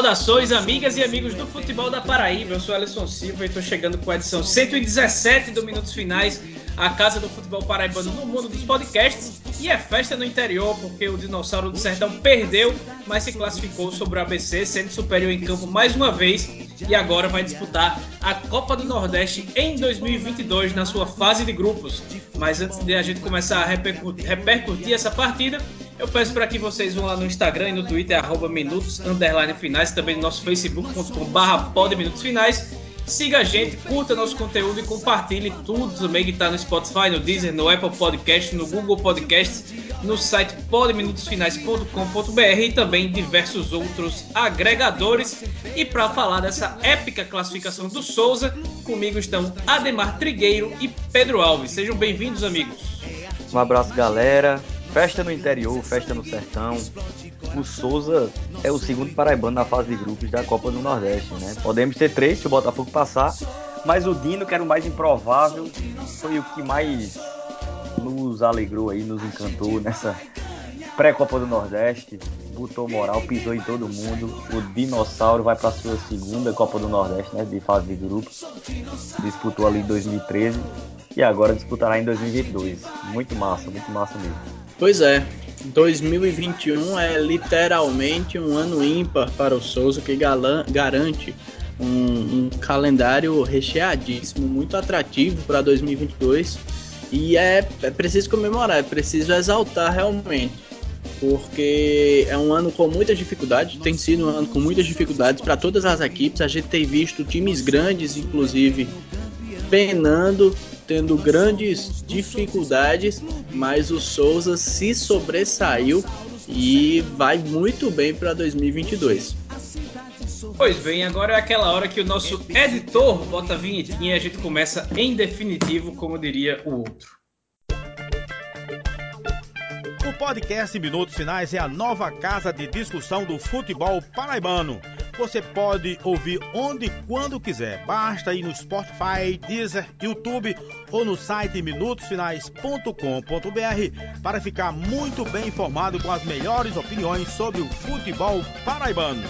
Saudações, amigas e amigos do futebol da Paraíba. Eu sou Alisson Silva e estou chegando com a edição 117 do Minutos Finais, a casa do futebol paraibano no mundo dos podcasts. E é festa no interior, porque o Dinossauro do Sertão perdeu, mas se classificou sobre o ABC, sendo superior em campo mais uma vez. E agora vai disputar a Copa do Nordeste em 2022, na sua fase de grupos. Mas antes de a gente começar a repercutir, essa partida, eu peço para que vocês vão lá no Instagram e no Twitter, arroba minutos, underline finais, também no nosso facebook.com barra minutos finais. Siga a gente, curta nosso conteúdo e compartilhe tudo também que está no Spotify, no Deezer, no Apple Podcast, no Google Podcast, no site podminutosfinais.com.br e também diversos outros agregadores. E para falar dessa épica classificação do Souza, comigo estão Ademar Trigueiro e Pedro Alves. Sejam bem-vindos, amigos. Um abraço, galera. Festa no interior, festa no sertão. O Souza é o segundo paraibano na fase de grupos da Copa do Nordeste, né? Podemos ter três se o Botafogo passar, mas o Dino, que era o mais improvável, foi o que mais nos alegrou aí, nos encantou nessa pré-Copa do Nordeste. Botou moral, pisou em todo mundo. O Dinossauro vai para sua segunda Copa do Nordeste, né? De fase de grupos. Disputou ali em 2013 e agora disputará em 2022. Muito massa, muito massa mesmo. Pois é, 2021 é literalmente um ano ímpar para o Souza que garante um, um calendário recheadíssimo, muito atrativo para 2022 e é, é preciso comemorar, é preciso exaltar realmente, porque é um ano com muitas dificuldades, tem sido um ano com muitas dificuldades para todas as equipes. A gente tem visto times grandes, inclusive, penando tendo grandes dificuldades, mas o Souza se sobressaiu e vai muito bem para 2022. Pois bem, agora é aquela hora que o nosso editor bota a vinhetinha e a gente começa em definitivo, como diria o outro. O podcast Minutos Finais é a nova casa de discussão do futebol paraibano. Você pode ouvir onde e quando quiser. Basta ir no Spotify, Deezer, YouTube ou no site minutosfinais.com.br para ficar muito bem informado com as melhores opiniões sobre o futebol paraibano.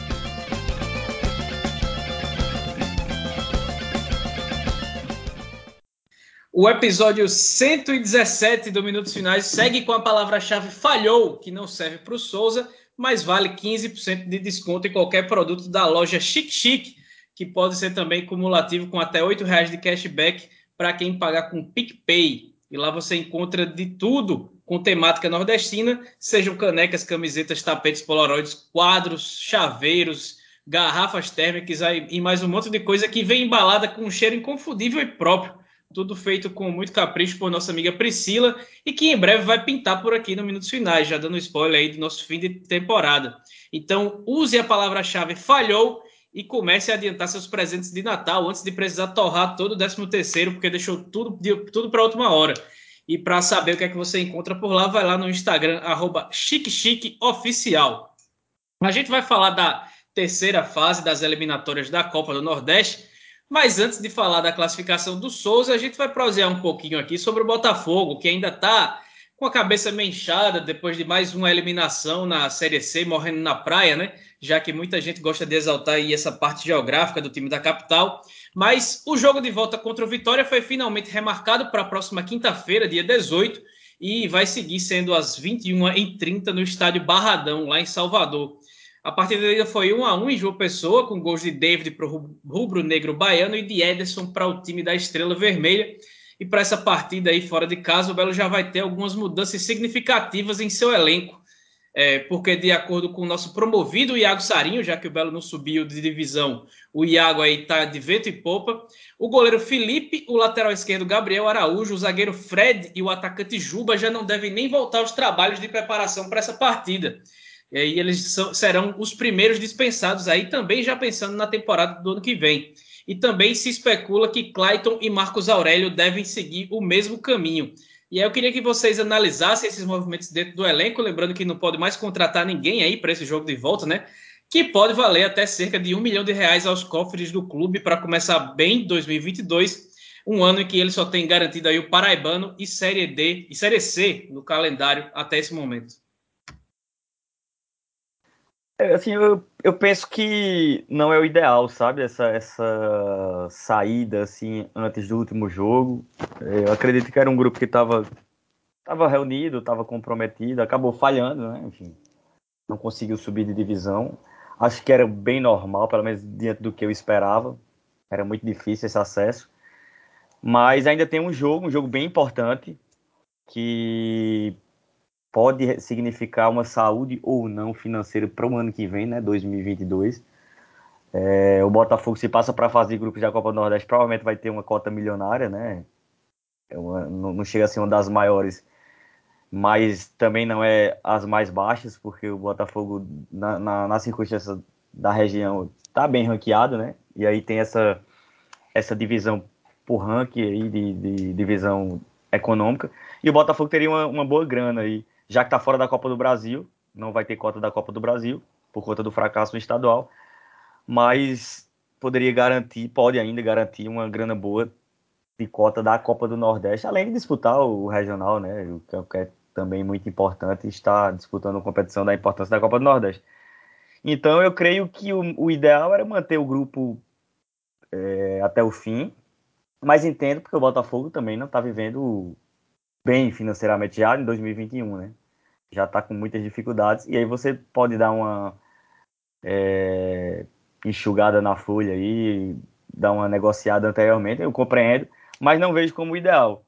O episódio 117 do Minutos Finais segue com a palavra-chave falhou, que não serve para o Souza, mas vale 15% de desconto em qualquer produto da loja Chic Chic, que pode ser também cumulativo com até R$ reais de cashback para quem pagar com PicPay. E lá você encontra de tudo com temática nordestina, sejam canecas, camisetas, tapetes polaroides, quadros, chaveiros, garrafas térmicas e mais um monte de coisa que vem embalada com um cheiro inconfundível e próprio tudo feito com muito capricho por nossa amiga Priscila e que em breve vai pintar por aqui no Minutos Finais, já dando spoiler aí do nosso fim de temporada. Então, use a palavra-chave falhou e comece a adiantar seus presentes de Natal antes de precisar torrar todo o 13 terceiro, porque deixou tudo, tudo para a última hora. E para saber o que é que você encontra por lá, vai lá no Instagram, arroba chiquechiqueoficial. A gente vai falar da terceira fase das eliminatórias da Copa do Nordeste, mas antes de falar da classificação do Souza, a gente vai prosear um pouquinho aqui sobre o Botafogo, que ainda está com a cabeça menchada depois de mais uma eliminação na Série C, morrendo na praia, né? Já que muita gente gosta de exaltar aí essa parte geográfica do time da capital. Mas o jogo de volta contra o Vitória foi finalmente remarcado para a próxima quinta-feira, dia 18, e vai seguir sendo às 21h30 no estádio Barradão, lá em Salvador. A partida ainda foi 1 a 1 em João Pessoa, com gols de David para o rubro-negro baiano e de Ederson para o time da Estrela Vermelha. E para essa partida aí fora de casa, o Belo já vai ter algumas mudanças significativas em seu elenco. É, porque, de acordo com o nosso promovido Iago Sarinho, já que o Belo não subiu de divisão, o Iago aí está de vento e popa. O goleiro Felipe, o lateral esquerdo Gabriel Araújo, o zagueiro Fred e o atacante Juba já não devem nem voltar aos trabalhos de preparação para essa partida. E aí eles são, serão os primeiros dispensados aí, também já pensando na temporada do ano que vem. E também se especula que Clayton e Marcos Aurélio devem seguir o mesmo caminho. E aí eu queria que vocês analisassem esses movimentos dentro do elenco, lembrando que não pode mais contratar ninguém aí para esse jogo de volta, né? Que pode valer até cerca de um milhão de reais aos cofres do clube para começar bem 2022, um ano em que ele só tem garantido aí o Paraibano e Série D e Série C no calendário até esse momento. É, assim, eu, eu penso que não é o ideal, sabe? Essa, essa saída, assim, antes do último jogo. Eu acredito que era um grupo que estava tava reunido, estava comprometido, acabou falhando, né? Enfim, não conseguiu subir de divisão. Acho que era bem normal, pelo menos diante do que eu esperava. Era muito difícil esse acesso. Mas ainda tem um jogo, um jogo bem importante, que pode significar uma saúde ou não financeira para o ano que vem, né, 2022. É, o Botafogo, se passa para fazer grupos da Copa do Nordeste, provavelmente vai ter uma cota milionária, né? É uma, não, não chega a ser uma das maiores, mas também não é as mais baixas, porque o Botafogo, na, na, na circunstância da região, está bem ranqueado, né? E aí tem essa, essa divisão por ranking aí, de, de divisão econômica. E o Botafogo teria uma, uma boa grana aí já que está fora da Copa do Brasil, não vai ter cota da Copa do Brasil, por conta do fracasso estadual, mas poderia garantir, pode ainda garantir uma grana boa de cota da Copa do Nordeste, além de disputar o regional, né, o que é também muito importante, está disputando competição da importância da Copa do Nordeste. Então eu creio que o, o ideal era manter o grupo é, até o fim, mas entendo porque o Botafogo também não está vivendo bem financeiramente já em 2021, né? Já está com muitas dificuldades e aí você pode dar uma é, enxugada na folha aí, dar uma negociada anteriormente, eu compreendo, mas não vejo como ideal.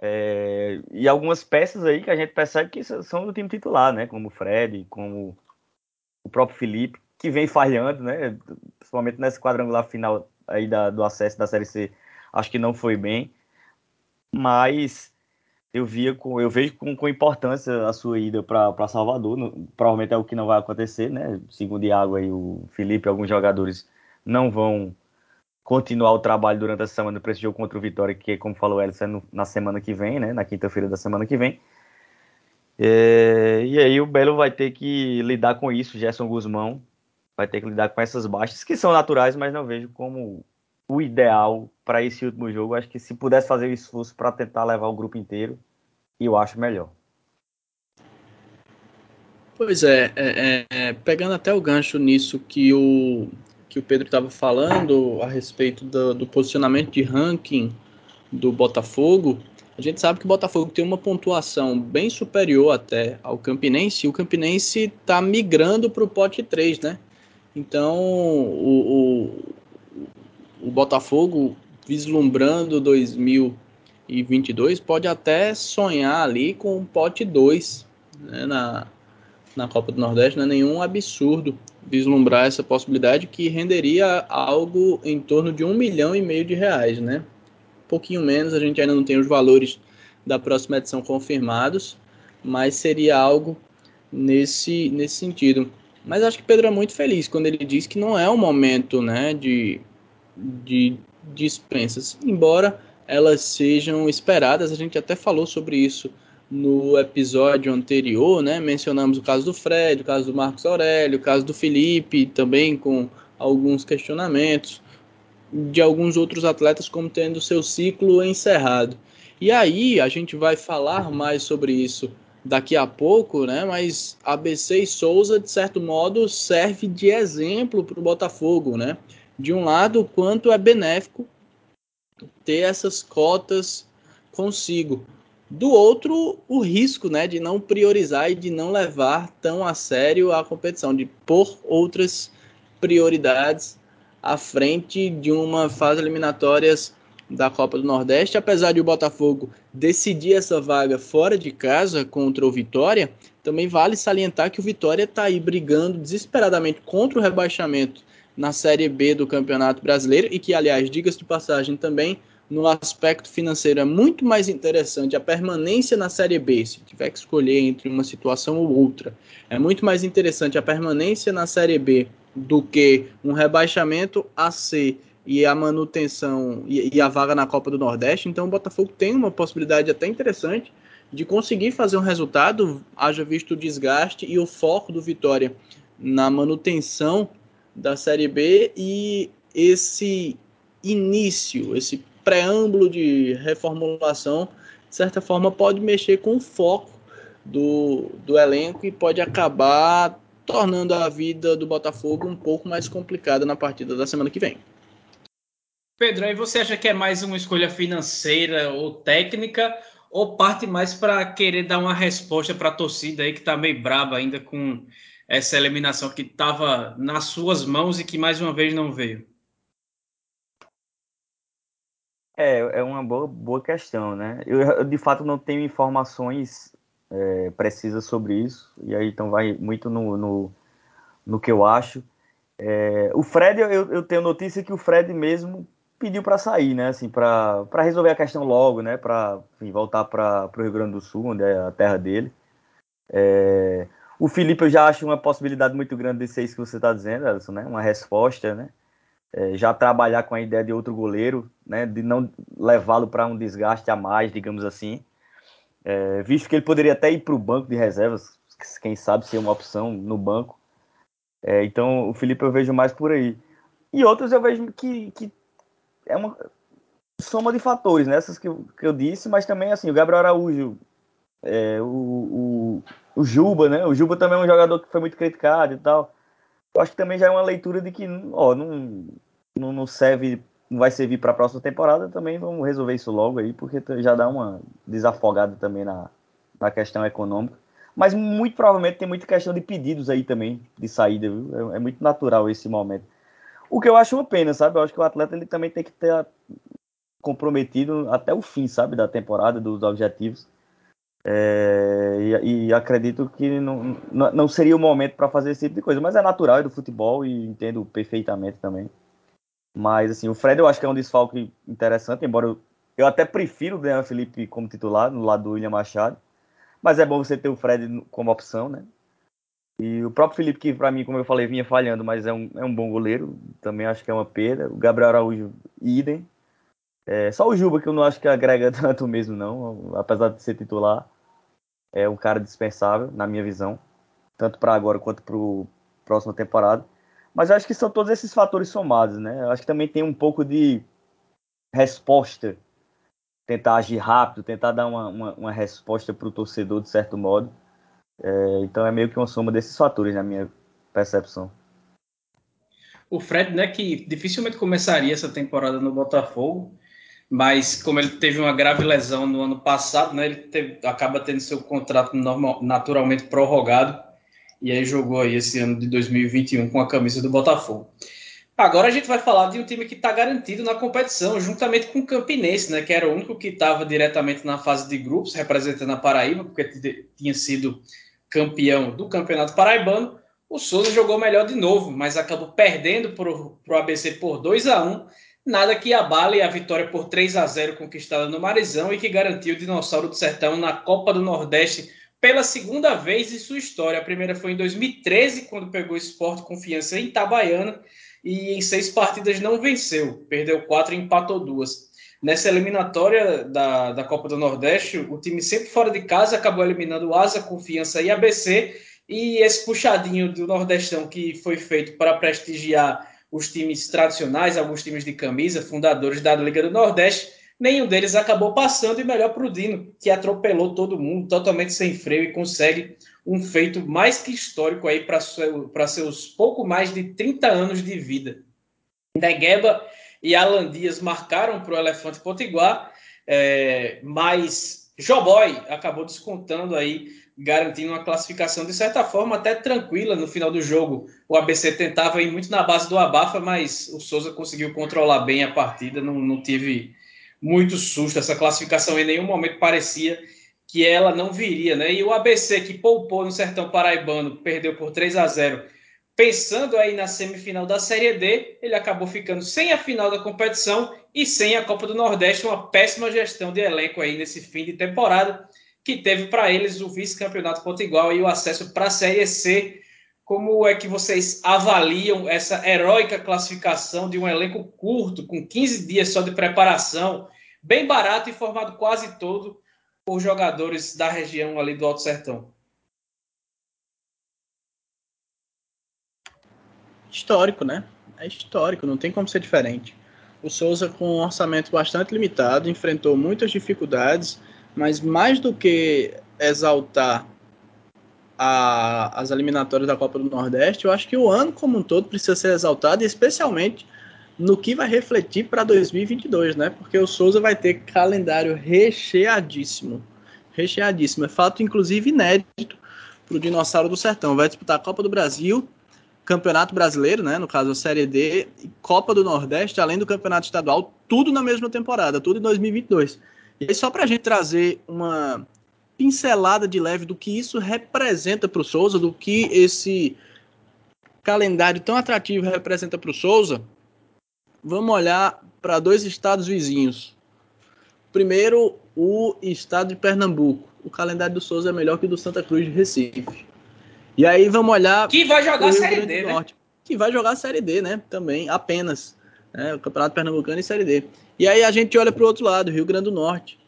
É, e algumas peças aí que a gente percebe que são do time titular, né? Como o Fred, como o próprio Felipe, que vem falhando, né? Principalmente nesse quadrangular final aí da, do acesso da Série C, acho que não foi bem. Mas eu via com, eu vejo com, com importância a sua ida para Salvador. No, provavelmente é o que não vai acontecer, né? Segundo Iago aí, o Felipe, alguns jogadores não vão continuar o trabalho durante a semana para esse jogo contra o Vitória, que, como falou Elson, é na semana que vem, né? Na quinta-feira da semana que vem. É, e aí o Belo vai ter que lidar com isso, Gerson Guzmão vai ter que lidar com essas baixas, que são naturais, mas não vejo como o ideal para esse último jogo. Acho que se pudesse fazer o esforço para tentar levar o grupo inteiro, eu acho melhor. Pois é, é, é pegando até o gancho nisso que o, que o Pedro estava falando a respeito do, do, posicionamento de ranking do Botafogo, a gente sabe que o Botafogo tem uma pontuação bem superior até ao Campinense, e o Campinense está migrando para o pote 3, né? Então, o, o, Botafogo vislumbrando 2022 pode até sonhar ali com um pote 2 né, na, na Copa do Nordeste. Não é nenhum absurdo vislumbrar essa possibilidade que renderia algo em torno de um milhão e meio de reais, né? Um pouquinho menos, a gente ainda não tem os valores da próxima edição confirmados, mas seria algo nesse, nesse sentido. Mas acho que Pedro é muito feliz quando ele diz que não é o momento né, de de dispensas, embora elas sejam esperadas. A gente até falou sobre isso no episódio anterior, né? Mencionamos o caso do Fred, o caso do Marcos Aurélio, o caso do Felipe, também com alguns questionamentos de alguns outros atletas como tendo seu ciclo encerrado. E aí a gente vai falar mais sobre isso daqui a pouco, né? Mas ABC e Souza, de certo modo, serve de exemplo para o Botafogo, né? De um lado, o quanto é benéfico ter essas cotas consigo. Do outro, o risco né, de não priorizar e de não levar tão a sério a competição, de pôr outras prioridades à frente de uma fase eliminatórias da Copa do Nordeste. Apesar de o Botafogo decidir essa vaga fora de casa contra o Vitória, também vale salientar que o Vitória está aí brigando desesperadamente contra o rebaixamento na Série B do Campeonato Brasileiro e que, aliás, diga-se de passagem também, no aspecto financeiro é muito mais interessante a permanência na Série B, se tiver que escolher entre uma situação ou outra, é muito mais interessante a permanência na Série B do que um rebaixamento a C e a manutenção e, e a vaga na Copa do Nordeste. Então o Botafogo tem uma possibilidade até interessante de conseguir fazer um resultado, haja visto o desgaste e o foco do Vitória na manutenção da Série B e esse início, esse preâmbulo de reformulação, de certa forma, pode mexer com o foco do, do elenco e pode acabar tornando a vida do Botafogo um pouco mais complicada na partida da semana que vem. Pedro, aí você acha que é mais uma escolha financeira ou técnica, ou parte mais para querer dar uma resposta para a torcida aí que está meio brava ainda com essa eliminação que estava nas suas mãos e que mais uma vez não veio? É, é uma boa, boa questão, né? Eu, eu de fato não tenho informações é, precisas sobre isso, e aí então vai muito no, no, no que eu acho. É, o Fred, eu, eu tenho notícia que o Fred mesmo pediu para sair, né? Assim, para resolver a questão logo, né? Para voltar para o Rio Grande do Sul, onde é a terra dele. É, o Felipe eu já acho uma possibilidade muito grande de ser isso que você está dizendo, Alisson, né? Uma resposta, né? É, já trabalhar com a ideia de outro goleiro, né? De não levá-lo para um desgaste a mais, digamos assim. É, visto que ele poderia até ir para o banco de reservas, quem sabe ser uma opção no banco. É, então o Felipe eu vejo mais por aí. E outros eu vejo que, que é uma soma de fatores, né? Essas que eu, que eu disse, mas também assim, o Gabriel Araújo, é, o, o, o, Juba, né? O Juba também é um jogador que foi muito criticado e tal. Eu acho que também já é uma leitura de que, ó, não, não, não serve, não vai servir para a próxima temporada, também vamos resolver isso logo aí, porque já dá uma desafogada também na, na questão econômica. Mas muito provavelmente tem muita questão de pedidos aí também, de saída, viu? É, é muito natural esse momento. O que eu acho uma pena, sabe? Eu acho que o atleta ele também tem que ter comprometido até o fim, sabe, da temporada, dos objetivos. É, e, e, acredito que não, não seria o momento para fazer esse tipo de coisa, mas é natural é do futebol e entendo perfeitamente também. Mas assim, o Fred eu acho que é um desfalque interessante, embora eu, eu até prefiro o Daniel Felipe como titular no lado do William Machado. Mas é bom você ter o Fred como opção, né? E o próprio Felipe, que para mim, como eu falei, vinha falhando, mas é um, é um bom goleiro, também acho que é uma perda. O Gabriel Araújo, idem. É, só o Juba, que eu não acho que agrega tanto mesmo, não, apesar de ser titular. É um cara dispensável, na minha visão, tanto para agora quanto para próxima temporada. Mas eu acho que são todos esses fatores somados, né? Eu acho que também tem um pouco de resposta, tentar agir rápido, tentar dar uma, uma, uma resposta para o torcedor, de certo modo é, então é meio que uma soma desses fatores na minha percepção. O Fred, né, que dificilmente começaria essa temporada no Botafogo, mas como ele teve uma grave lesão no ano passado, né, ele teve, acaba tendo seu contrato normal, naturalmente prorrogado. E aí jogou aí esse ano de 2021 com a camisa do Botafogo. Agora a gente vai falar de um time que está garantido na competição, juntamente com o Campinense, né, que era o único que estava diretamente na fase de grupos, representando a Paraíba, porque tinha sido campeão do Campeonato Paraibano, o Souza jogou melhor de novo, mas acabou perdendo para o ABC por 2 a 1 nada que abale a vitória por 3 a 0 conquistada no Marizão e que garantiu o Dinossauro do Sertão na Copa do Nordeste pela segunda vez em sua história. A primeira foi em 2013, quando pegou o Esporte Confiança em Itabaiana e em seis partidas não venceu, perdeu quatro e empatou duas. Nessa eliminatória da, da Copa do Nordeste, o time sempre fora de casa acabou eliminando Asa, Confiança e ABC. E esse puxadinho do Nordestão que foi feito para prestigiar os times tradicionais, alguns times de camisa, fundadores da Liga do Nordeste, nenhum deles acabou passando e melhor para o Dino, que atropelou todo mundo totalmente sem freio e consegue um feito mais que histórico aí para seu, seus pouco mais de 30 anos de vida. Negueba e Alan Dias marcaram para o Elefante Potiguar, é, mas Joboy acabou descontando aí, garantindo uma classificação de certa forma até tranquila no final do jogo. O ABC tentava ir muito na base do abafa, mas o Souza conseguiu controlar bem a partida, não, não tive muito susto. Essa classificação em nenhum momento parecia que ela não viria, né? E o ABC que poupou no Sertão Paraibano, perdeu por 3 a 0 pensando aí na semifinal da Série D, ele acabou ficando sem a final da competição e sem a Copa do Nordeste, uma péssima gestão de elenco aí nesse fim de temporada, que teve para eles o vice-campeonato Potiguar e o acesso para a Série C. Como é que vocês avaliam essa heróica classificação de um elenco curto, com 15 dias só de preparação, bem barato e formado quase todo por jogadores da região ali do Alto Sertão? histórico, né? É histórico, não tem como ser diferente. O Souza, com um orçamento bastante limitado, enfrentou muitas dificuldades, mas mais do que exaltar a, as eliminatórias da Copa do Nordeste, eu acho que o ano como um todo precisa ser exaltado, especialmente no que vai refletir para 2022, né? Porque o Souza vai ter calendário recheadíssimo. Recheadíssimo. É fato, inclusive, inédito para o Dinossauro do Sertão. Vai disputar a Copa do Brasil, Campeonato Brasileiro, né? No caso, a Série D, Copa do Nordeste, além do Campeonato Estadual, tudo na mesma temporada, tudo em 2022. E aí, só para a gente trazer uma pincelada de leve do que isso representa para o Souza, do que esse calendário tão atrativo representa para o Souza, vamos olhar para dois estados vizinhos. Primeiro, o estado de Pernambuco. O calendário do Souza é melhor que o do Santa Cruz de Recife. E aí vamos olhar. Que vai jogar a Série D, né? Que vai jogar a Série D, né? Também, apenas. Né? O Campeonato Pernambucano e Série D. E aí a gente olha para o outro lado, Rio Grande do Norte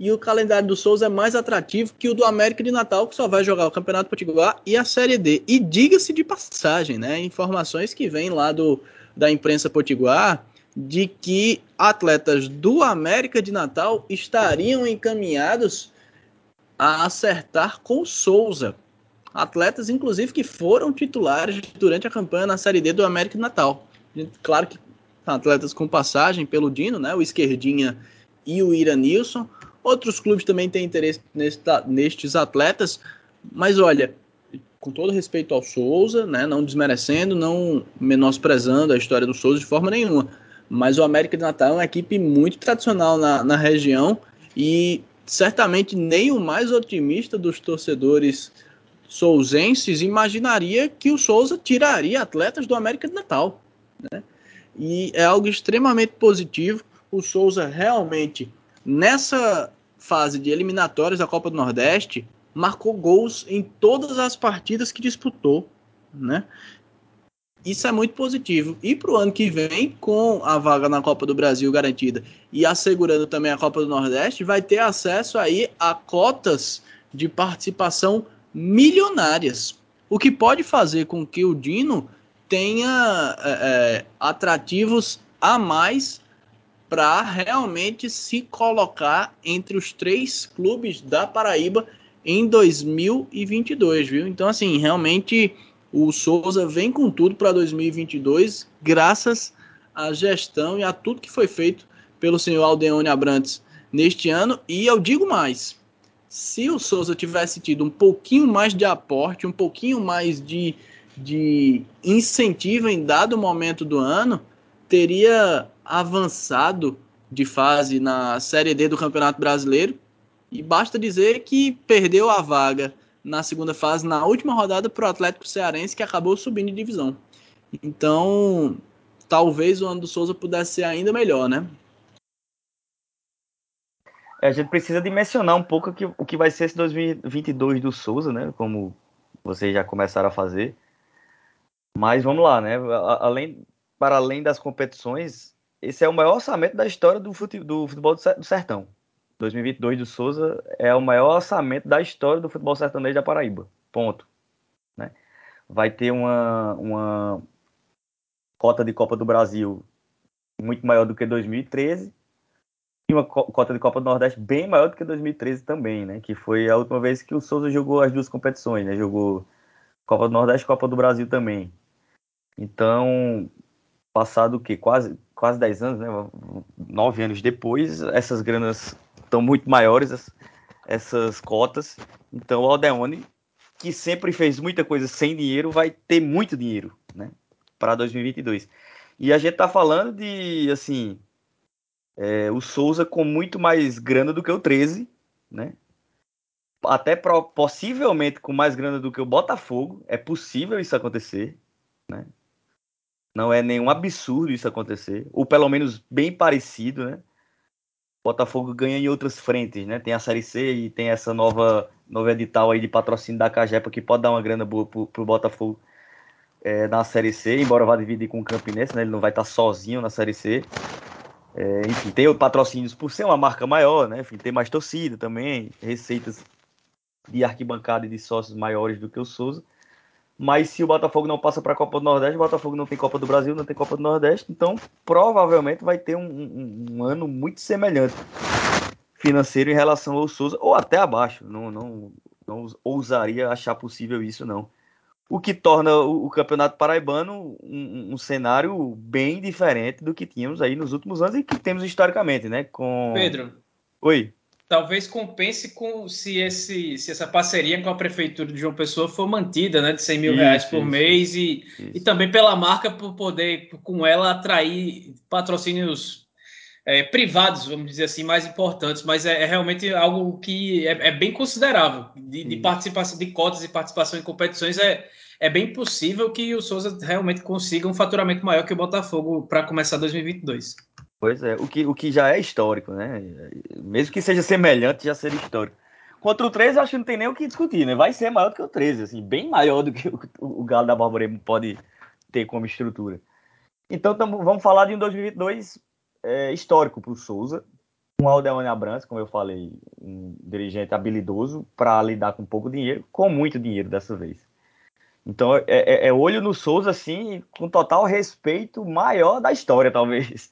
e o calendário do Souza é mais atrativo que o do América de Natal, que só vai jogar o Campeonato Potiguar e a Série D. E diga-se de passagem, né, informações que vêm lá do, da imprensa potiguar de que atletas do América de Natal estariam encaminhados a acertar com Souza. Atletas, inclusive, que foram titulares durante a campanha na Série D do América de Natal. Claro que atletas com passagem pelo Dino, né, o Esquerdinha e o Iranilson, Outros clubes também têm interesse nestes atletas, mas olha, com todo respeito ao Souza, né, não desmerecendo, não menosprezando a história do Souza de forma nenhuma, mas o América de Natal é uma equipe muito tradicional na, na região e certamente nem o mais otimista dos torcedores souzenses imaginaria que o Souza tiraria atletas do América de Natal. Né? E é algo extremamente positivo. O Souza realmente Nessa fase de eliminatórias da Copa do Nordeste, marcou gols em todas as partidas que disputou, né? Isso é muito positivo. E para o ano que vem, com a vaga na Copa do Brasil garantida e assegurando também a Copa do Nordeste, vai ter acesso aí a cotas de participação milionárias. O que pode fazer com que o Dino tenha é, é atrativos a mais para realmente se colocar entre os três clubes da Paraíba em 2022, viu? Então, assim, realmente o Souza vem com tudo para 2022, graças à gestão e a tudo que foi feito pelo senhor Aldeone Abrantes neste ano. E eu digo mais: se o Souza tivesse tido um pouquinho mais de aporte, um pouquinho mais de, de incentivo em dado momento do ano, teria avançado de fase na Série D do Campeonato Brasileiro. E basta dizer que perdeu a vaga na segunda fase, na última rodada, para o Atlético Cearense, que acabou subindo de divisão. Então, talvez o ano do Souza pudesse ser ainda melhor, né? É, a gente precisa dimensionar um pouco que, o que vai ser esse 2022 do Souza, né? Como vocês já começaram a fazer. Mas vamos lá, né? Além, para além das competições, esse é o maior orçamento da história do, futebol do sertão. 2022 do Souza é o maior orçamento da história do futebol sertanejo da Paraíba. Ponto. Né? Vai ter uma, uma cota de Copa do Brasil muito maior do que 2013 e uma cota de Copa do Nordeste bem maior do que 2013 também, né? Que foi a última vez que o Souza jogou as duas competições, né? Jogou Copa do Nordeste e Copa do Brasil também. Então, passado o? Quase, quase 10 anos, né? 9 anos depois, essas granas estão muito maiores, essas cotas. Então o Aldeone, que sempre fez muita coisa sem dinheiro, vai ter muito dinheiro, né? Para 2022. E a gente tá falando de, assim, é, o Souza com muito mais grana do que o 13, né? Até pro, possivelmente com mais grana do que o Botafogo. É possível isso acontecer, né? Não é nenhum absurdo isso acontecer, ou pelo menos bem parecido, né? Botafogo ganha em outras frentes, né? Tem a Série C e tem essa nova, nova edital aí de patrocínio da Cajepa que pode dar uma grana boa pro, pro Botafogo é, na Série C, embora vá dividir com o Campinense, né? Ele não vai estar sozinho na Série C. É, enfim, tem patrocínios por ser uma marca maior, né? Enfim, tem mais torcida também, receitas de arquibancada e de sócios maiores do que o Souza. Mas se o Botafogo não passa para a Copa do Nordeste, o Botafogo não tem Copa do Brasil, não tem Copa do Nordeste, então provavelmente vai ter um, um, um ano muito semelhante financeiro em relação ao Souza, ou até abaixo. Não, não, Não ousaria achar possível isso, não. O que torna o, o Campeonato Paraibano um, um, cenário bem diferente do que tínhamos aí nos últimos anos e que temos historicamente, né? Com... Pedro. Oi talvez compense com se, esse, se essa parceria com a prefeitura de João Pessoa for mantida, né, de 100 mil isso, reais por isso, mês e, e também pela marca por poder com ela atrair patrocínios é, privados, vamos dizer assim, mais importantes, mas é, é realmente algo que é, é bem considerável. De, de, participação de cotas e participação em competições é é bem possível que o Souza realmente consiga um faturamento maior que o Botafogo para começar 2022. Pois é, o que, o que já é histórico, né? Mesmo que seja semelhante, já seria histórico. Contra o 13, acho que não tem nem o que discutir, né? Vai ser maior do que o 13, assim, bem maior do que o, o Galo da Borborema pode ter como estrutura. Então, tamo, vamos falar de um 2022 é, histórico para o Souza. Um Aldeone Abrantes, como eu falei, um dirigente habilidoso para lidar com pouco dinheiro, com muito dinheiro dessa vez. Então, é, é, é olho no Souza, assim, com total respeito maior da história, talvez.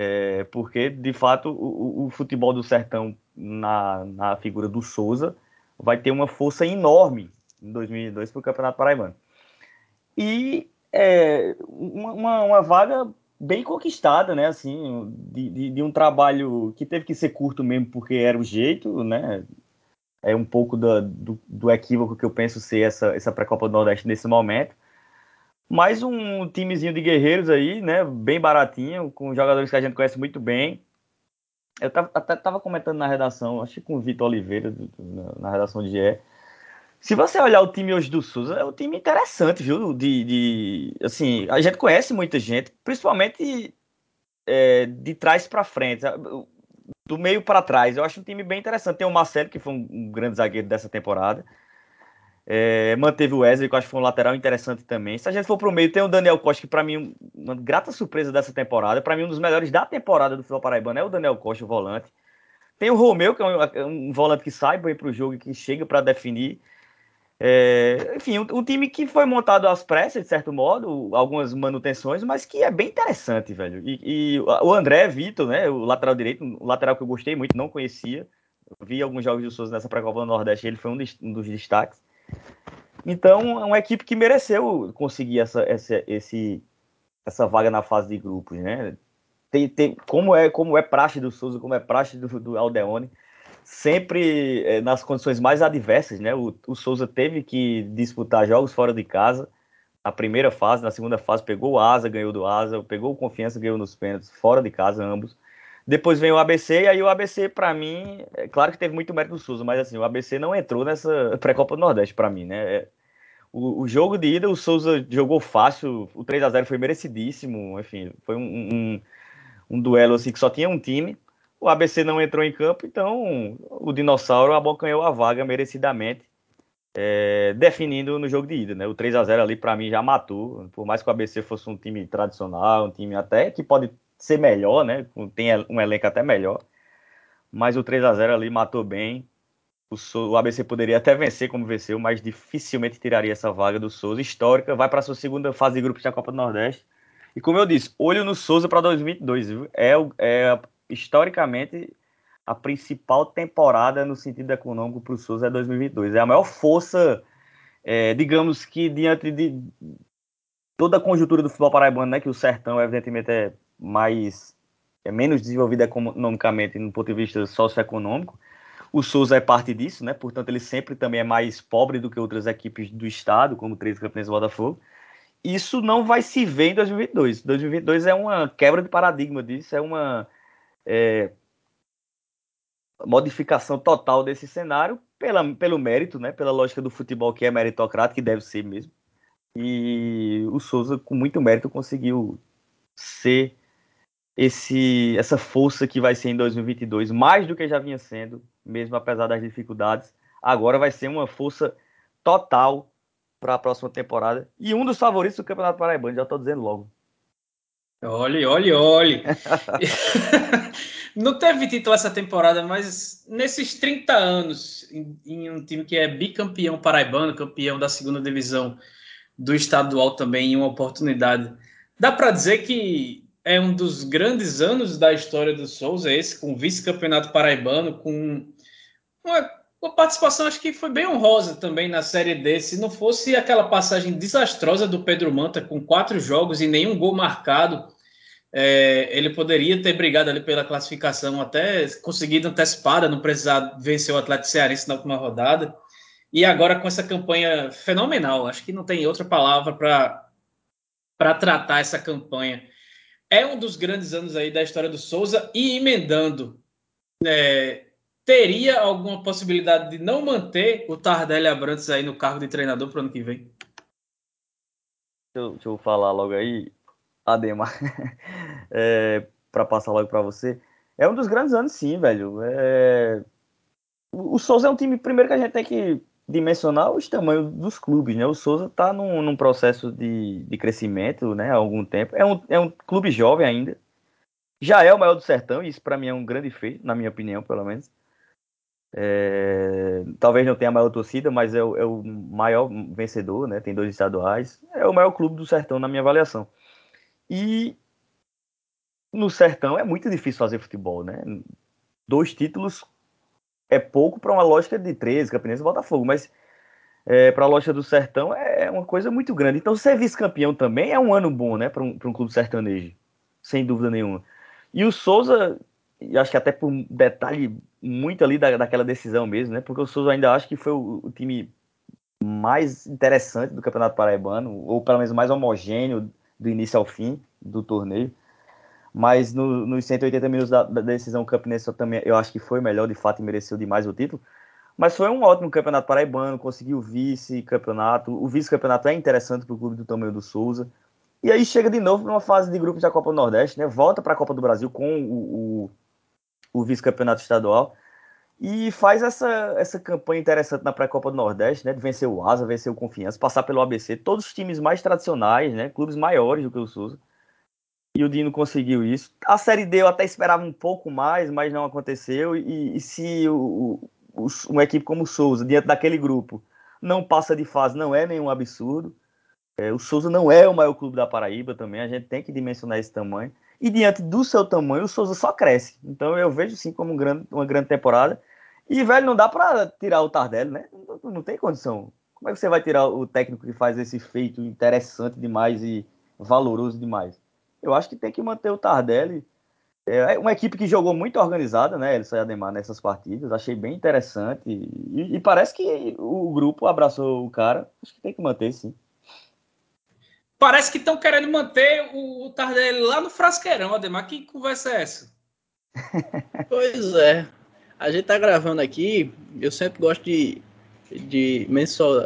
É, porque, de fato, o, o, futebol do Sertão, na, na figura do Souza, vai ter uma força enorme em 2002 para o Campeonato Paraibano. E é, uma, uma, vaga bem conquistada, né? Assim, de, de, de, um trabalho que teve que ser curto mesmo, porque era o jeito, né? É um pouco do, do, do equívoco que eu penso ser essa, essa pré-copa do Nordeste nesse momento mais um timezinho de guerreiros aí, né? Bem baratinho, com jogadores que a gente conhece muito bem. Eu tava, até tava comentando na redação, acho que com o Vitor Oliveira, na redação de GE. Se você olhar o time hoje do Souza, é um time interessante, viu? De, de assim, a gente conhece muita gente, principalmente é, de trás para frente, do meio para trás. Eu acho um time bem interessante. Tem o Marcelo, que foi um, um grande zagueiro dessa temporada. É, manteve o Wesley, que eu acho que foi um lateral interessante também. Se a gente for pro meio, tem o Daniel Costa, que para mim, uma grata surpresa dessa temporada. Para mim, um dos melhores da temporada do futebol paraibano é o Daniel Costa, o volante. Tem o Romeu, que é um, é um volante que sai bem pro jogo e que chega para definir. É, enfim, um, um, time que foi montado às pressas, de certo modo, algumas manutenções, mas que é bem interessante, velho. E, e o André Vitor, né, o lateral direito, o lateral que eu gostei muito, não conhecia. vi alguns jogos do Souza nessa pré-copa do Nordeste, ele foi um, de, um dos destaques. Então, é uma equipe que mereceu conseguir essa, essa, esse, essa vaga na fase de grupos, né? Tem, tem, como, é, como é praxe do Souza, como é praxe do, do Aldeone, sempre é, nas condições mais adversas, né? O, o Souza teve que disputar jogos fora de casa, na primeira fase, na segunda fase pegou o Asa, ganhou do Asa, pegou o Confiança, ganhou nos pênaltis, fora de casa ambos. Depois vem o ABC, e aí o ABC, para mim, é claro que teve muito mérito do Souza, mas assim, o ABC não entrou nessa pré-copa do Nordeste, para mim, né? É, o, o, jogo de ida, o Souza jogou fácil, o 3 a 0 foi merecidíssimo, enfim, foi um, um, um duelo assim que só tinha um time. O ABC não entrou em campo, então o Dinossauro abocanhou a vaga merecidamente, é, definindo no jogo de ida, né? O 3 a 0 ali para mim já matou, por mais que o ABC fosse um time tradicional, um time até que pode ser melhor, né? Tem um elenco até melhor. Mas o 3 a 0 ali matou bem. O, o ABC poderia até vencer como venceu, mas dificilmente tiraria essa vaga do Souza. Histórica, vai para a sua segunda fase de grupos da Copa do Nordeste. E como eu disse, olho no Souza para 2022. Viu? É, é historicamente a principal temporada no sentido econômico para o Souza é 2022. É a maior força, é, digamos que diante de toda a conjuntura do futebol paraibano, né, que o Sertão evidentemente é mais é menos desenvolvida economicamente no ponto de vista socioeconômico. O Souza é parte disso, né? Portanto, ele sempre também é mais pobre do que outras equipes do estado, como o 13 Campeonato e Botafogo. Isso não vai se ver em 2022. 2022 é uma quebra de paradigma disso, é uma é, modificação total desse cenário pela, pelo mérito, né? Pela lógica do futebol que é meritocrático, que deve ser mesmo. E o Souza, com muito mérito, conseguiu ser esse, essa força que vai ser em 2022, mais do que já vinha sendo, mesmo apesar das dificuldades. Agora vai ser uma força total para a próxima temporada. E um dos favoritos do Campeonato Paraibano, já estou dizendo logo. Olhe, olhe, olhe. Não teve título essa temporada, mas nesses 30 anos, em, em, um time que é bicampeão paraibano, campeão da segunda divisão do estadual também, em uma oportunidade, dá para dizer que é um dos grandes anos da história do Souza, esse com vice-campeonato paraibano, com uma uma participação acho que foi bem honrosa também na Série D. Se não fosse aquela passagem desastrosa do Pedro Manta com quatro jogos e nenhum gol marcado, é, ele poderia ter brigado ali pela classificação, até conseguido antecipada, não precisar vencer o Atlético Cearense na última rodada. E agora com essa campanha fenomenal, acho que não tem outra palavra para tratar essa campanha. É um dos grandes anos aí da história do Souza e emendando. É, teria alguma possibilidade de não manter o Tardelli Abrantes aí no cargo de treinador para o ano que vem? Deixa eu, deixa eu falar logo aí, Ademar, é, para passar logo para você. É um dos grandes anos, sim, velho. É... O Souza é um time, primeiro que a gente tem que dimensionar os tamanhos dos clubes, né? O Souza está num, num, processo de, de crescimento, né? Há algum tempo. É um, é um clube jovem ainda. Já é o maior do sertão, e isso para mim é um grande feito, na minha opinião, pelo menos. É, talvez não tenha a maior torcida, mas é o, é o, maior vencedor, né? Tem dois estaduais. É o maior clube do sertão, na minha avaliação. E no sertão é muito difícil fazer futebol, né? Dois títulos é pouco para uma lógica de 13, Campinense e Botafogo, mas é, para a lógica do Sertão é uma coisa muito grande. Então, ser vice-campeão também é um ano bom, né, para um, um clube sertanejo, sem dúvida nenhuma. E o Souza, acho que até por um detalhe muito ali da, daquela decisão mesmo, né, porque o Souza ainda acho que foi o, o time mais interessante do Campeonato Paraibano, ou pelo menos mais homogêneo do início ao fim do torneio. Mas no, nos 180 minutos da, da decisão Campinense eu também eu acho que foi melhor, de fato, e mereceu demais o título. Mas foi um ótimo campeonato paraibano, conseguiu vice-campeonato. O vice-campeonato é interessante para o clube do tamanho do Souza. E aí chega de novo numa fase de grupos da Copa do Nordeste, né? Volta para a Copa do Brasil com o, o, o vice-campeonato estadual. E faz essa, essa campanha interessante na pré-copa do Nordeste, né? De vencer o Asa, vencer o Confiança, passar pelo ABC, todos os times mais tradicionais, né? Clubes maiores do que o Souza. E o Dino conseguiu isso. A Série D eu até esperava um pouco mais, mas não aconteceu. E, e se o, o, uma equipe como o Souza, diante daquele grupo, não passa de fase, não é nenhum absurdo. É, o Souza não é o maior clube da Paraíba também, a gente tem que dimensionar esse tamanho. E diante do seu tamanho, o Souza só cresce. Então eu vejo sim como um grande, uma grande temporada. E, velho, não dá para tirar o Tardelli, né? Não, não, tem condição. Como é que você vai tirar o técnico que faz esse feito interessante demais e valoroso demais? Eu acho que tem que manter o Tardelli. É uma equipe que jogou muito organizada, né? Ele saiu Ademar nessas partidas. Achei bem interessante. E, e, parece que o grupo abraçou o cara. Acho que tem que manter, sim. Parece que estão querendo manter o, o Tardelli lá no Frasqueirão, Ademar. Que conversa é essa? pois é. A gente tá gravando aqui. Eu sempre gosto de de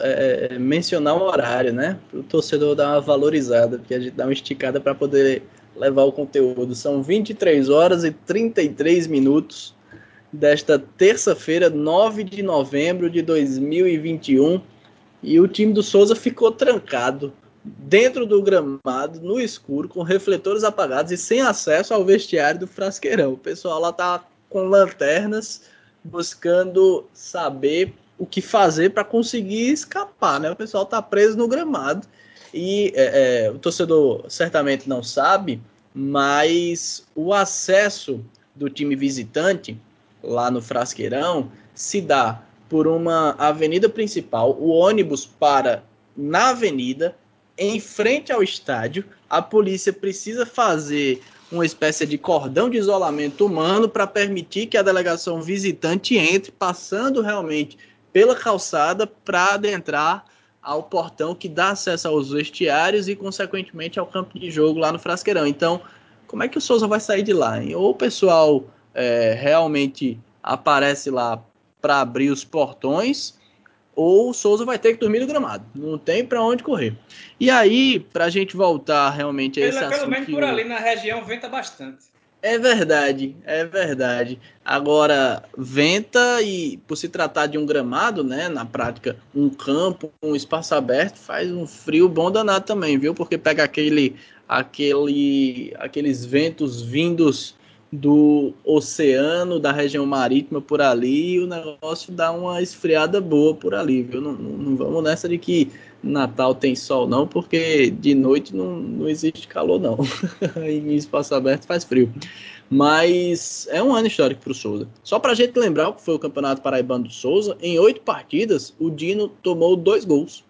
é, é, mencionar o horário, né? Para o torcedor dar uma valorizada, porque a gente dá uma esticada para poder levar o conteúdo. São 23 horas e 33 minutos desta terça-feira, 9 de novembro de 2021, e o time do Souza ficou trancado dentro do gramado, no escuro, com refletores apagados e sem acesso ao vestiário do Frasqueirão. O pessoal lá tá com lanternas buscando saber o que fazer para conseguir escapar, né? O pessoal está preso no gramado e é, é, o torcedor certamente não sabe, mas o acesso do time visitante lá no Frasqueirão se dá por uma avenida principal, o ônibus para na avenida, em frente ao estádio. A polícia precisa fazer uma espécie de cordão de isolamento humano para permitir que a delegação visitante entre, passando realmente pela calçada para adentrar ao portão que dá acesso aos vestiários e, consequentemente, ao campo de jogo lá no Frasqueirão. Então, como é que o Souza vai sair de lá? Hein? Ou o pessoal é, realmente aparece lá para abrir os portões, ou o Souza vai ter que dormir no gramado. Não tem para onde correr. E aí, para a gente voltar realmente a esse pelo, assunto... Pelo menos por ali na região venta bastante. É verdade, é verdade. Agora, venta e por se tratar de um gramado, né, na prática, um campo, um espaço aberto, faz um frio bom danado também, viu? Porque pega aquele, aquele, aqueles ventos vindos do oceano, da região marítima por ali, e o negócio dá uma esfriada boa por ali, viu? Não, não, não vamos nessa de que Natal tem sol, não, porque de noite não, não existe calor, não. em espaço aberto faz frio. Mas é um ano histórico para o Souza. Só para a gente lembrar o que foi o Campeonato Paraibano do Souza, em oito partidas, o Dino tomou dois gols.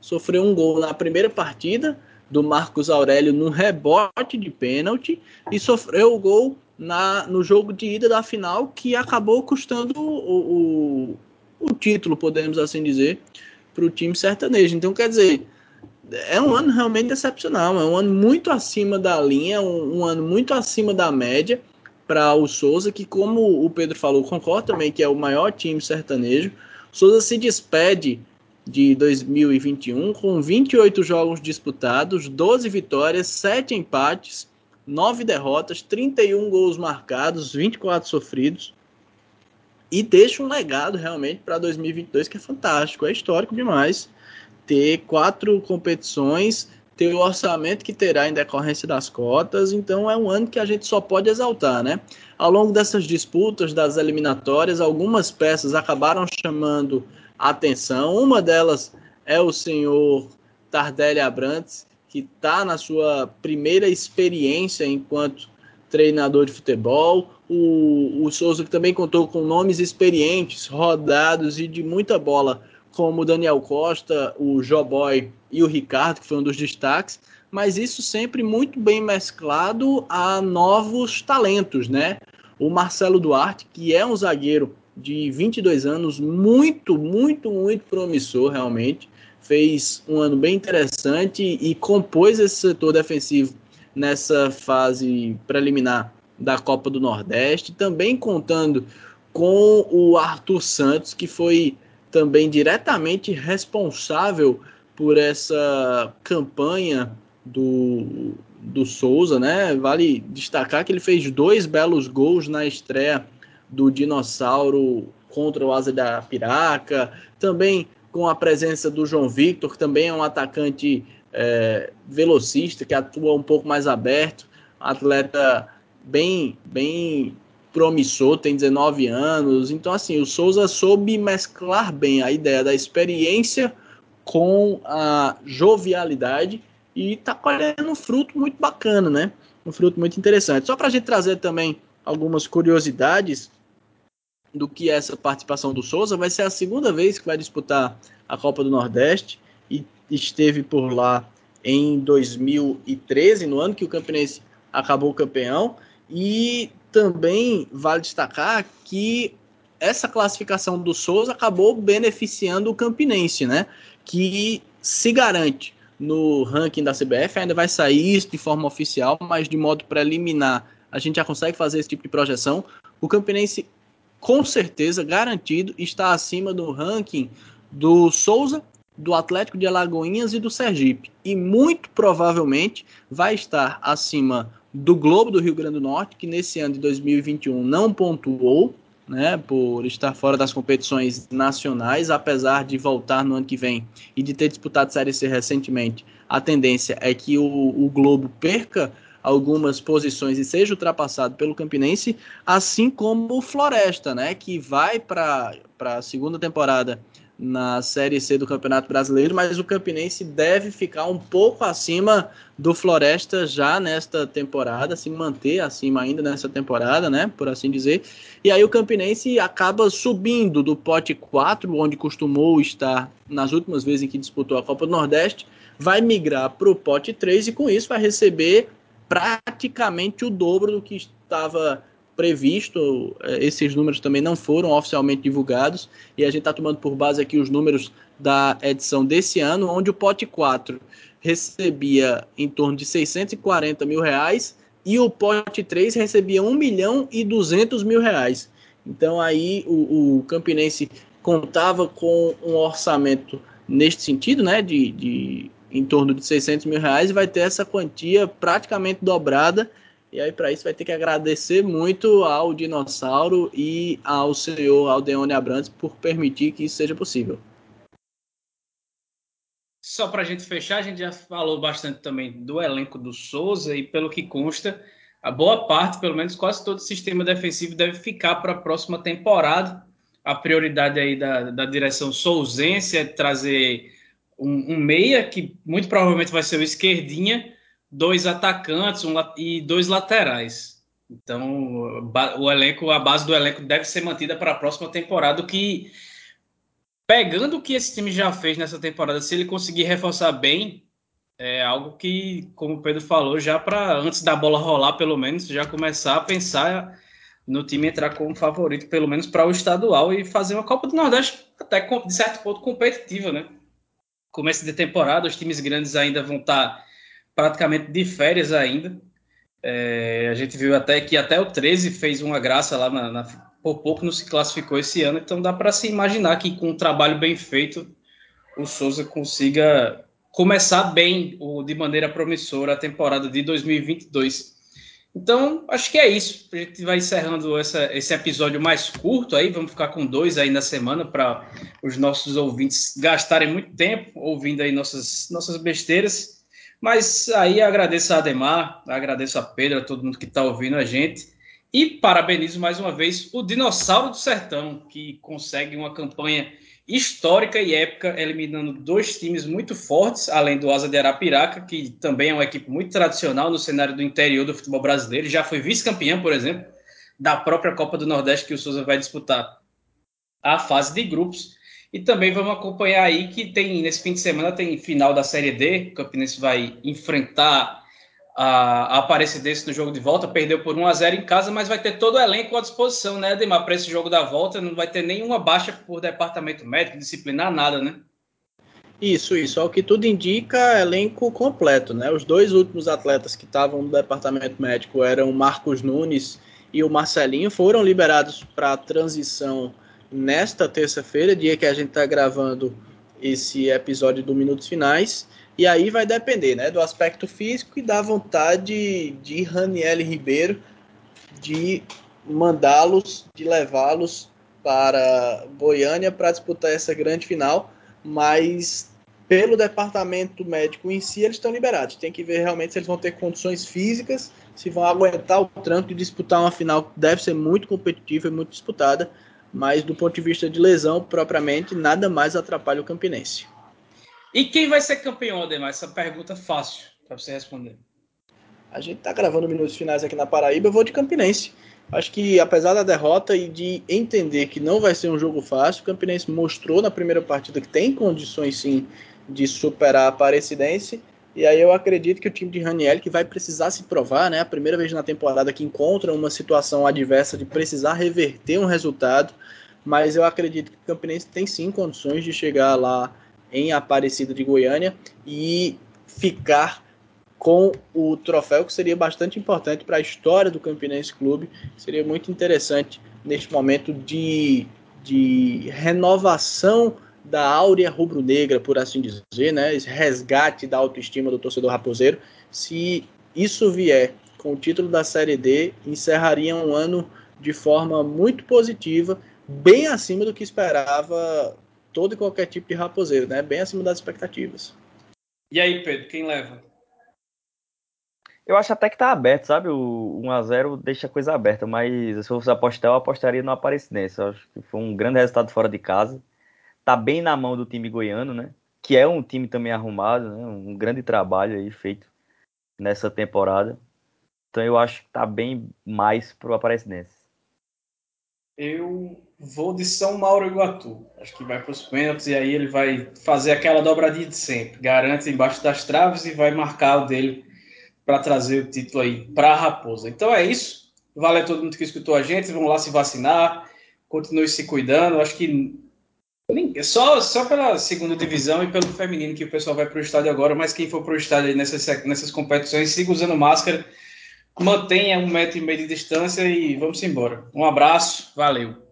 Sofreu um gol na primeira partida, do Marcos Aurélio num rebote de pênalti, e sofreu o gol na, no jogo de ida da final, que acabou custando o, o, o título, podemos assim dizer, para o time sertanejo. Então, quer dizer, é um ano realmente excepcional, é um ano muito acima da linha, um, um ano muito acima da média para o Souza, que como o Pedro falou, concordo também que é o maior time sertanejo. Souza se despede de 2021 com 28 jogos disputados, 12 vitórias, 7 empates, 9 derrotas, 31 gols marcados, 24 sofridos. E deixa um legado realmente para 2022 que é fantástico, é histórico demais ter quatro competições, ter o orçamento que terá em decorrência das cotas, então é um ano que a gente só pode exaltar, né? Ao longo dessas disputas, das eliminatórias, algumas peças acabaram chamando atenção. Uma delas é o senhor Tardelli Abrantes, que está na sua primeira experiência enquanto treinador de futebol. O, o Souza que também contou com nomes experientes, rodados e de muita bola como o Daniel Costa, o Joboy e o Ricardo, que foi um dos destaques, mas isso sempre muito bem mesclado a novos talentos, né? O Marcelo Duarte, que é um zagueiro de 22 anos, muito, muito, muito promissor realmente, fez um ano bem interessante e compôs esse setor defensivo nessa fase preliminar da Copa do Nordeste, também contando com o Arthur Santos, que foi também diretamente responsável por essa campanha do, do Souza, né? Vale destacar que ele fez dois belos gols na estreia do Dinossauro contra o Asa da Piraca, também com a presença do João Victor, que também é um atacante é, velocista, que atua um pouco mais aberto, atleta bem, bem promissor, tem 19 anos. Então, assim, o Souza soube mesclar bem a ideia da experiência com a jovialidade e tá colhendo um fruto muito bacana, né? Um fruto muito interessante. Só para a gente trazer também algumas curiosidades do que é essa participação do Souza, vai ser a segunda vez que vai disputar a Copa do Nordeste e esteve por lá em 2013, no ano que o Campinense acabou campeão, e também vale destacar que essa classificação do Souza acabou beneficiando o Campinense, né? Que se garante no ranking da CBF, ainda vai sair isso de forma oficial, mas de modo preliminar a gente já consegue fazer esse tipo de projeção. O Campinense, com certeza, garantido, está acima do ranking do Souza, do Atlético de Alagoinhas e do Sergipe. E muito provavelmente vai estar acima do Globo do Rio Grande do Norte, que nesse ano de 2021 não pontuou, né, por estar fora das competições nacionais, apesar de voltar no ano que vem e de ter disputado Série C recentemente. A tendência é que o, o Globo perca algumas posições e seja ultrapassado pelo Campinense, assim como o Floresta, né, que vai para a segunda temporada na Série C do Campeonato Brasileiro, mas o Campinense deve ficar um pouco acima do Floresta já nesta temporada, se manter acima ainda nessa temporada, né, por assim dizer. E aí o Campinense acaba subindo do pote 4, onde costumou estar nas últimas vezes em que disputou a Copa do Nordeste, vai migrar para o pote 3 e com isso vai receber praticamente o dobro do que estava previsto, é, esses números também não foram oficialmente divulgados, e a gente está tomando por base aqui os números da edição desse ano, onde o pote 4 recebia em torno de 640 mil reais e o pote 3 recebia 1 milhão e 200 mil reais. Então aí o, o Campinense contava com um orçamento neste sentido, né, de, de em torno de 600 mil reais e vai ter essa quantia praticamente dobrada e aí, para isso, vai ter que agradecer muito ao Dinossauro e ao senhor Aldeone Abrantes por permitir que isso seja possível. Só para a gente fechar, a gente já falou bastante também do elenco do Souza e, pelo que consta, a boa parte, pelo menos quase todo o sistema defensivo deve ficar para a próxima temporada. A prioridade aí da, da direção souzense é trazer um, um meia, que muito provavelmente vai ser o esquerdinha, dois atacantes um, e dois laterais. Então, o elenco, a base do elenco deve ser mantida para a próxima temporada, que pegando o que esse time já fez nessa temporada, se ele conseguir reforçar bem, é algo que, como o Pedro falou, já para antes da bola rolar, pelo menos, já começar a pensar no time entrar como favorito, pelo menos para o estadual e fazer uma Copa do Nordeste até de certo ponto competitiva, né? Começo de temporada, os times grandes ainda vão estar tá praticamente de férias ainda. É, a gente viu até que até o 13 fez uma graça lá na, na por pouco não se classificou esse ano, então dá para se imaginar que com um trabalho bem feito o Souza consiga começar bem ou de maneira promissora a temporada de 2022. Então, acho que é isso. A gente vai encerrando essa, esse episódio mais curto aí. Vamos ficar com dois aí na semana para os nossos ouvintes gastarem muito tempo ouvindo aí nossas, nossas besteiras. Mas aí agradeço a Ademar, agradeço a Pedro, a todo mundo que está ouvindo a gente. E parabenizo mais uma vez o Dinossauro do Sertão, que consegue uma campanha histórica e épica, eliminando dois times muito fortes, além do Asa de Arapiraca, que também é uma equipe muito tradicional no cenário do interior do futebol brasileiro. Já foi vice-campeão, por exemplo, da própria Copa do Nordeste que o Souza vai disputar a fase de grupos. E também vamos acompanhar aí que tem nesse fim de semana tem final da Série D. O Campinense vai enfrentar a, Aparecidense no jogo de volta, perdeu por 1 a 0 em casa, mas vai ter todo o elenco à disposição, né, Ademar, para esse jogo da volta, não vai ter nenhuma baixa por departamento médico, disciplinar, nada, né? Isso, isso. Ao que tudo indica, elenco completo, né? Os dois últimos atletas que estavam no departamento médico eram o Marcos Nunes e o Marcelinho, foram liberados para a transição nesta terça-feira, dia que a gente está gravando esse episódio do Minutos Finais. E aí vai depender né, do aspecto físico e da vontade de Raniel Ribeiro de mandá-los, de levá-los para Goiânia para disputar essa grande final, mas pelo departamento médico em si, eles estão liberados. Tem que ver realmente se eles vão ter condições físicas, se vão aguentar o tranco de disputar uma final que deve ser muito competitiva e muito disputada, mas do ponto de vista de lesão propriamente, nada mais atrapalha o Campinense. E quem vai ser campeão, Ademar? Essa pergunta fácil para você responder. A gente está gravando minutos finais aqui na Paraíba, eu vou de Campinense. Acho que apesar da derrota e de entender que não vai ser um jogo fácil, o Campinense mostrou na primeira partida que tem condições sim de superar a Aparecidense. E aí eu acredito que o time de Raniel que vai precisar se provar, né? A primeira vez na temporada que encontra uma situação adversa de precisar reverter um resultado, mas eu acredito que o Campinense tem sim condições de chegar lá em Aparecida de Goiânia e ficar com o troféu, que seria bastante importante para a história do Campinense Clube. Seria muito interessante neste momento de, de renovação da áurea rubro-negra, por assim dizer, né? Esse resgate da autoestima do torcedor raposeiro. Se isso vier com o título da Série D, encerraria um ano de forma muito positiva, bem acima do que esperava todo e qualquer tipo de raposeiro, né? Bem acima das expectativas. E aí, Pedro, quem leva? Eu acho até que tá aberto, sabe? O 1x0 deixa a coisa aberta, mas se eu fosse apostar, eu apostaria no Aparecidense. Eu acho que foi um grande resultado fora de casa. Tá bem na mão do time goiano, né? Que é um time também arrumado, né? Um grande trabalho aí feito nessa temporada. Então eu acho que tá bem mais pro Aparecidense. Eu vou de São Mauro Iguatu. Acho que vai para os pênaltis e aí ele vai fazer aquela dobradinha de sempre. Garante embaixo das traves e vai marcar o dele para trazer o título aí para a Raposa. Então é isso. Valeu a todo mundo que escutou a gente. Vamos lá se vacinar. Continue se cuidando. Acho que só, só pela segunda divisão e pelo feminino que o pessoal vai para o estádio agora. Mas quem for para o estádio nessas, nessas competições, siga usando máscara mantenha um metro e meio de distância e vamos embora. Um abraço, valeu.